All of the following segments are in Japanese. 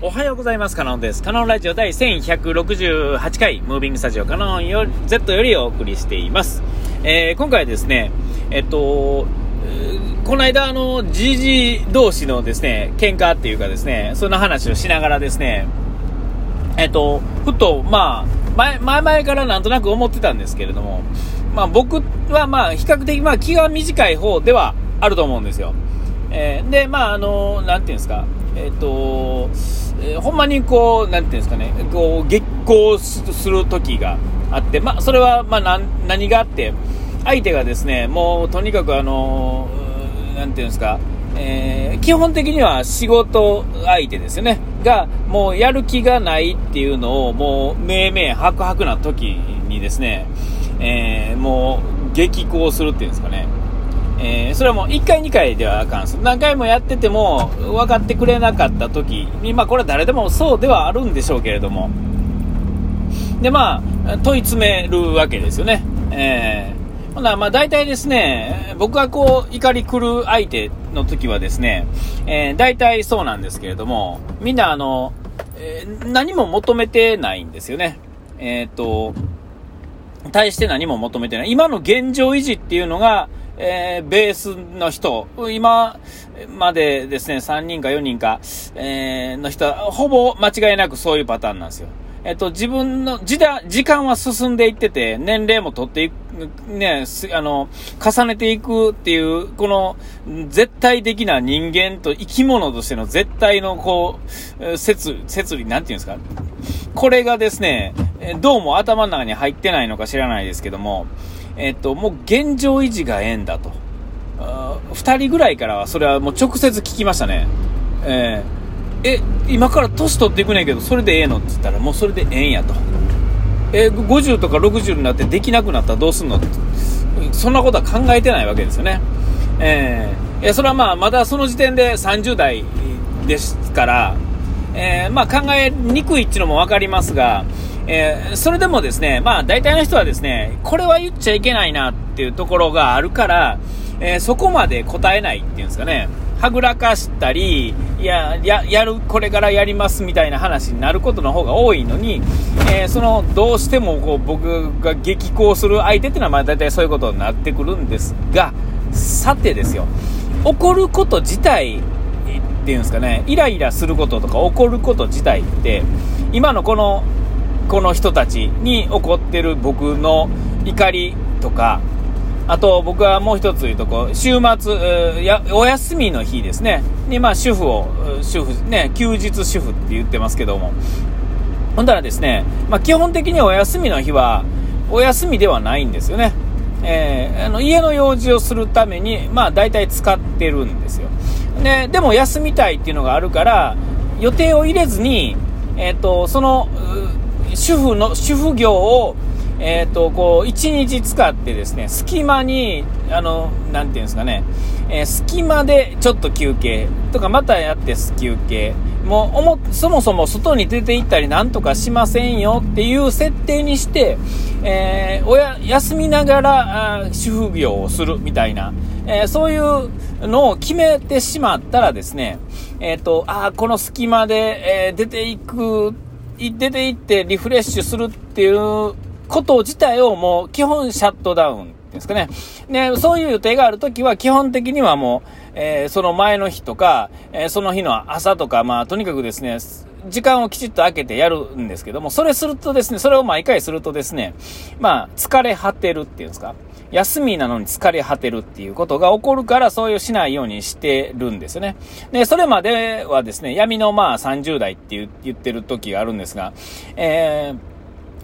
おはようございます。カノンです。カノンラジオ第1168回、ムービングスタジオカノンよ Z よりお送りしています。えー、今回ですね、えっと、この間、あの、GG 同士のですね、喧嘩っていうかですね、そんな話をしながらですね、えっと、ふと、まあ、前、前々からなんとなく思ってたんですけれども、まあ僕はまあ、比較的まあ気が短い方ではあると思うんですよ。えー、で、まあ、あの、なんていうんですか、えっ、と、えー、ほんまにこう、なんていうんですかね、こう、激高する時があって、まあ、それは、まあ、何があって、相手がですね、もう、とにかくあの、なんていうんですか、えー、基本的には仕事相手ですよね。が、もうやる気がないっていうのを、もう、めいめい、はくはくな時にですね、えー、もう、激高するっていうんですかね。えー、それはもう1回2回ではあかんす。何回もやってても分かってくれなかった時に、まあこれは誰でもそうではあるんでしょうけれども。で、まあ、問い詰めるわけですよね。えー、ほな、まあ大体ですね、僕がこう怒り狂う相手の時はですね、えー、大体そうなんですけれども、みんなあの、えー、何も求めてないんですよね。えっ、と、対して何も求めてない。今の現状維持っていうのが、えー、ベースの人、今までですね、3人か4人か、えー、の人は、ほぼ間違いなくそういうパターンなんですよ。えっと、自分の時代、時間は進んでいってて、年齢も取っていく、ね、あの、重ねていくっていう、この、絶対的な人間と生き物としての絶対の、こう、説、説理、なんていうんですか？これがですね、えどうも頭の中に入ってないのか知らないですけども、えっと、もう現状維持がええんだと。二人ぐらいからはそれはもう直接聞きましたね。えー、え、今から年取っていくねんけど、それでええの？って言ったら、もうそれでええんやと。え、50とか60になってできなくなったらどうすんの？って。そんなことは考えてないわけですよね。えー、いや、それはまあ、まだその時点で30代ですから、えー、まあ考えにくいっていうのもわかりますが、えー、それでもですね、まあ大体の人はですね、これは言っちゃいけないなっていうところがあるから、えー、そこまで答えないっていうんですかね、はぐらかしたり、いや、や、やる、これからやりますみたいな話になることの方が多いのに、えー、その、どうしてもこう僕が激高する相手っていうのはまあ大体そういうことになってくるんですが、さてですよ、怒ること自体っていうんですかね、イライラすることとか怒ること自体って、今のこのこの人たちに起こってる僕の怒りとか、あと僕はもう一つ言うとこう、週末、やお休みの日ですね、にまあ主婦を、主婦、ね、休日主婦って言ってますけども、ほんだらですね、まあ基本的にお休みの日は、お休みではないんですよね。えー、あの家の用事をするために、まあ大体使ってるんですよ。で、でも休みたいっていうのがあるから、予定を入れずに、えっ、ー、と、その、主婦の、主婦業を、えっ、と、こう、一日使ってですね、隙間に、あの、なんていうんですかね、えー、隙間でちょっと休憩とか、またやって休憩。もう、おも、そもそも外に出て行ったりなんとかしませんよっていう設定にして、えー、おや、休みながら、あ主婦業をするみたいな、えー、そういうのを決めてしまったらですね、えっ、ー、と、ああこの隙間で、え出ていく出て行ってリフレッシュするっていうこと自体をもう基本シャットダウンですかね。ね、そういう予定があるときは基本的にはもう、えー、その前の日とか、えー、その日の朝とか、まあとにかくですね、時間をきちっと空けてやるんですけども、それするとですね、それを毎回するとですね、まあ疲れ果てるっていうんですか？休みなのに疲れ果てるっていうことが起こるから、そういうしないようにしてるんですよね。で、それまではですね、闇のまあ30代って言ってる時があるんですが、え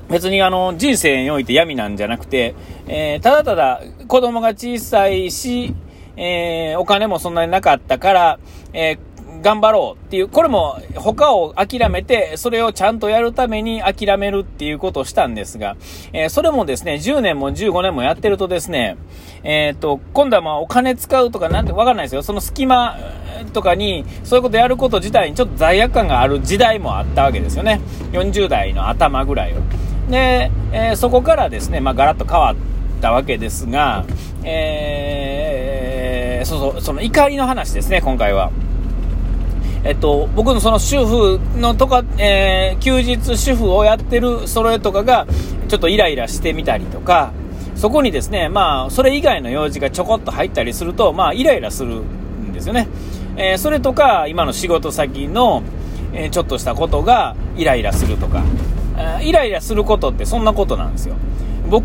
ー、別にあの、人生において闇なんじゃなくて、えー、ただただ子供が小さいし、えー、お金もそんなになかったから、えー、頑張ろうっていう、これも他を諦めて、それをちゃんとやるために諦めるっていうことをしたんですが、えー、それもですね、10年も15年もやってるとですね、えっ、と、今度はまあお金使うとかなんてわかんないですよ。その隙間とかに、そういうことやること自体にちょっと罪悪感がある時代もあったわけですよね。40代の頭ぐらいを。で、え、そこからですね、まあガラッと変わったわけですが、えー、そうそう、その怒りの話ですね、今回は。えっと、僕のその主婦のとか、えー、休日主婦をやってるそれとかが、ちょっとイライラしてみたりとか、そこにですね、まあ、それ以外の用事がちょこっと入ったりすると、まあ、イライラするんですよね。えー、それとか、今の仕事先の、えー、ちょっとしたことがイライラするとか、イライラすることってそんなことなんですよ。僕、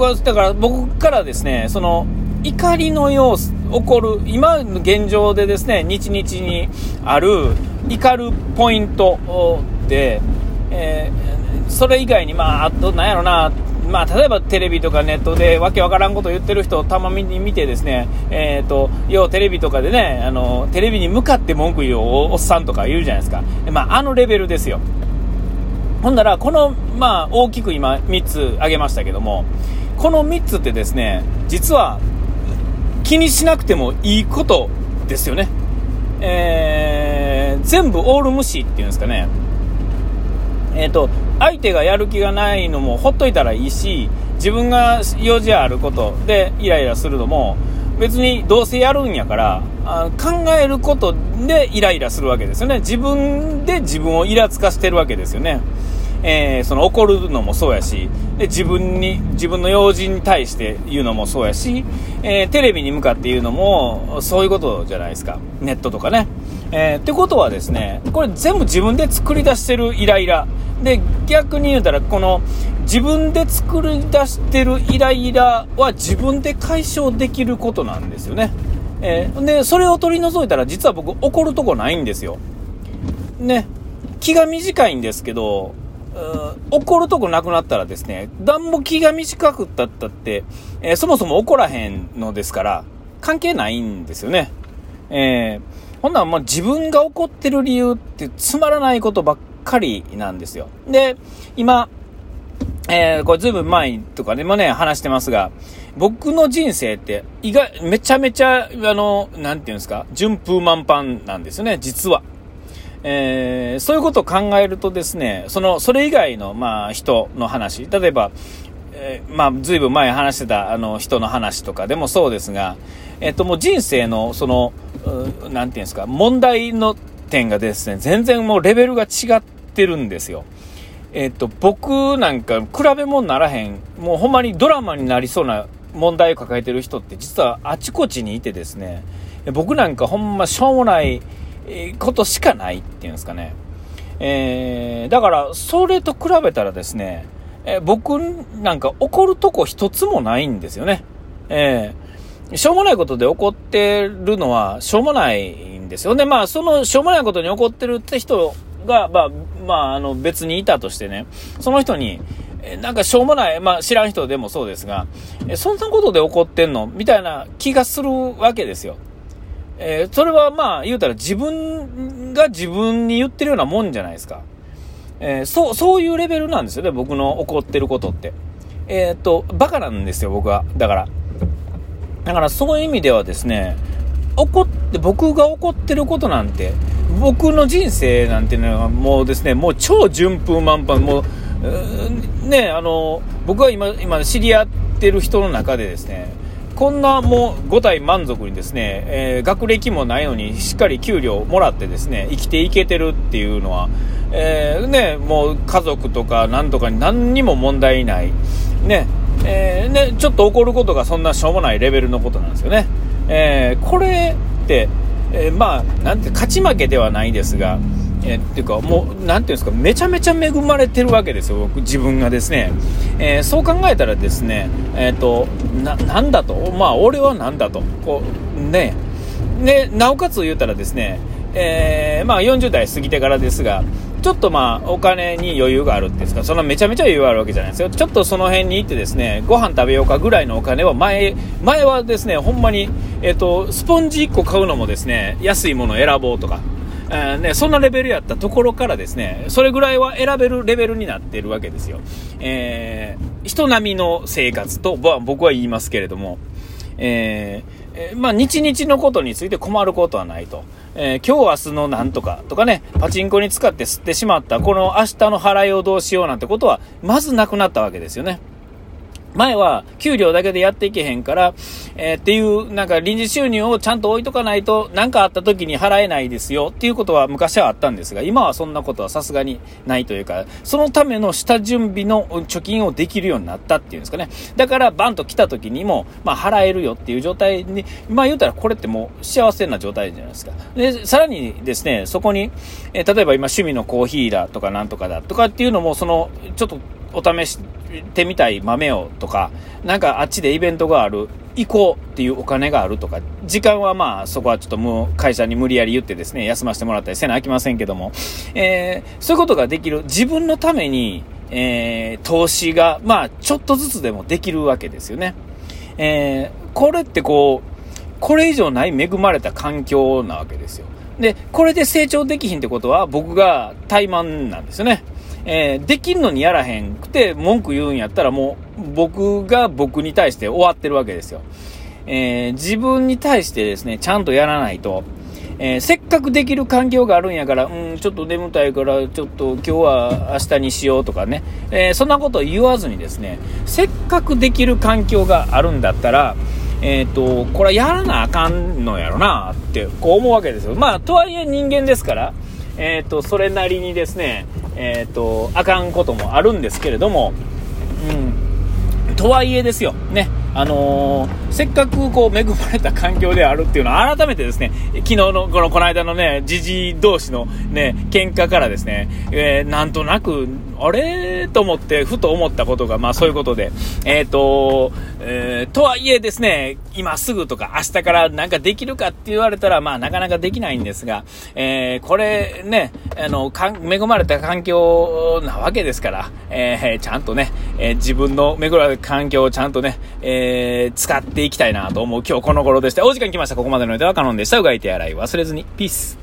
は、だから僕からですね、その、怒りの様子、起こる、今の現状でですね、日々にある怒るポイントで、えー、それ以外に、まあ、あと、なんやろな、まあ、例えばテレビとかネットでわけわからんこと言ってる人をたまに見てですね、えっ、ー、と、要テレビとかでね、あの、テレビに向かって文句言うおっさんとか言うじゃないですか。まあ、あのレベルですよ。ほんなら、この、まあ、大きく今3つ挙げましたけども、この3つってですね、実は気にしなくてもいいことですよね。えー、全部オール無視っていうんですかね。えっ、ー、と、相手がやる気がないのもほっといたらいいし、自分が用事あることでイライラするのも、別にどうせやるんやからあ考えることでイライラするわけですよね自分で自分をイラつかしてるわけですよねえー、その怒るのもそうやしで自分に自分の用心に対して言うのもそうやし、えー、テレビに向かって言うのもそういうことじゃないですか。ネットとかね、えー、ってことはですねこれ全部自分で作り出してるイライラ。で逆に言うたらこの自分で作り出してるイライラは自分で解消できることなんですよね、えー、でそれを取り除いたら実は僕怒るとこないんですよ。ね。気が短いんですけど怒るとこなくなったらですね、なんも気が短くったったって、えー、そもそも怒らへんのですから、関係ないんですよね。えー、ほんならま自分が怒ってる理由ってつまらないことばっかりなんですよ。で、今、えー、これずいぶん前とかでもね、話してますが、僕の人生って意外、めちゃめちゃ、あの、なんていうんですか、順風満帆なんですよね、実は。えー、そういうことを考えるとですね、その、それ以外の、まあ、人の話、例えば、えー、まあ、ずいぶん前話してた、あの、人の話とかでもそうですが、えっと、もう人生の、その、なんていうんですか、問題の点がですね、全然もうレベルが違ってるんですよ。えっと、僕なんか比べ物ならへん、もうほんまにドラマになりそうな問題を抱えてる人って実はあちこちにいてですね、僕なんかほんましょうもない、ことしかないっていうんですかね。えー、だから、それと比べたらですね、えー、僕なんか怒るとこ一つもないんですよね。えー、しょうもないことで怒ってるのはしょうもないんですよ。で、まあ、そのしょうもないことに怒ってるって人が、まあ、まあ、あの、別にいたとしてね、その人に、なんかしょうもない、まあ知らん人でもそうですが、そんなことで怒ってんの？みたいな気がするわけですよ。えー、それはまあ言うたら自分が自分に言ってるようなもんじゃないですか。えー、そう、そういうレベルなんですよね、僕の怒ってることって。えー、っと、バカなんですよ、僕は。だから。だからそういう意味ではですね、怒って、僕が怒ってることなんて、僕の人生なんていうのはもうですね、もう超順風満帆、もう、ね、あの、僕は今、今知り合ってる人の中でですね、こんなもう5体満足にですね、えー、学歴もないのにしっかり給料もらってですね、生きていけてるっていうのは、えー、ね、もう家族とかなんとかに何にも問題ない。ね、えー、ね、ちょっと怒ることがそんなしょうもないレベルのことなんですよね。えこれって、えまあ、なんて、勝ち負けではないですが、えー、っていうか、もう、なんていうんですか、めちゃめちゃ恵まれてるわけですよ、僕、自分がですね。えー、そう考えたらですね、えっ、と、な、んだと、まあ、俺はなんだと、こう、ね、で、なおかつ言うたらですね、えー、まあ、40代過ぎてからですが、ちょっとまあ、お金に余裕があるんですか、そんなめちゃめちゃ余裕があるわけじゃないですよ。ちょっとその辺に行ってですね、ご飯食べようかぐらいのお金は前、前はですね、ほんまに、えっ、と、スポンジ1個買うのもですね、安いものを選ぼうとか、えー、ね、そんなレベルやったところからですね、それぐらいは選べるレベルになってるわけですよ。えー、人並みの生活と、僕は言いますけれども、えー、まあ、日々のことについて困ることはないと。えー、今日明日のなんとかとかね、パチンコに使って吸ってしまった、この明日の払いをどうしようなんてことは、まずなくなったわけですよね。前は給料だけでやっていけへんから、えー、っていう、なんか臨時収入をちゃんと置いとかないと、何かあった時に払えないですよっていうことは昔はあったんですが、今はそんなことはさすがにないというか、そのための下準備の貯金をできるようになったっていうんですかね。だからバンと来た時にも、まあ払えるよっていう状態に、まあ言うたらこれってもう幸せな状態じゃないですか。で、さらにですね、そこに、えー、例えば今趣味のコーヒーだとかなんとかだとかっていうのも、その、ちょっとお試してみたい豆をとか、なんかあっちでイベントがある、行こうっていうお金があるとか、時間はまあそこはちょっともう会社に無理やり言ってですね、休ませてもらったりせなあきませんけども、えー、そういうことができる、自分のために、えー、投資が、まあちょっとずつでもできるわけですよね。えー、これってこう、これ以上ない恵まれた環境なわけですよ。で、これで成長できひんってことは僕が怠慢なんですよね。えー、できんのにやらへんくて文句言うんやったらもう僕が僕に対して終わってるわけですよ。えー、自分に対してですね、ちゃんとやらないと、えー、せっかくできる環境があるんやから、うん、ちょっと眠たいから、ちょっと今日は明日にしようとかね、えー、そんなこと言わずにですね、せっかくできる環境があるんだったら、えっ、と、これはやらなあかんのやろなって、こう思うわけですよ。まあ、とはいえ人間ですから、えっ、と、それなりにですね、えっ、ー、と、あかんこともあるんですけれども、うん、とはいえですよ、ね、あのー、せっかくこう恵まれた環境であるっていうのは改めてですね、昨日のこのこの間のね、じじ同士のね、喧嘩からですね、えー、なんとなく、あれ？と思って、ふと思ったことが、まあそういうことで、えっ、ー、と、えー、とはいえですね、今すぐとか明日からなんかできるかって言われたら、まあなかなかできないんですが、えー、これね、あの、か、恵まれた環境なわけですから、えー、ちゃんとね、えー、自分の恵まれた環境をちゃんとね、えー、使っていきたいなと思う今日この頃でした。お時間来ました。ここまでの間はカノンでした。うがいて洗い忘れずに。ピース。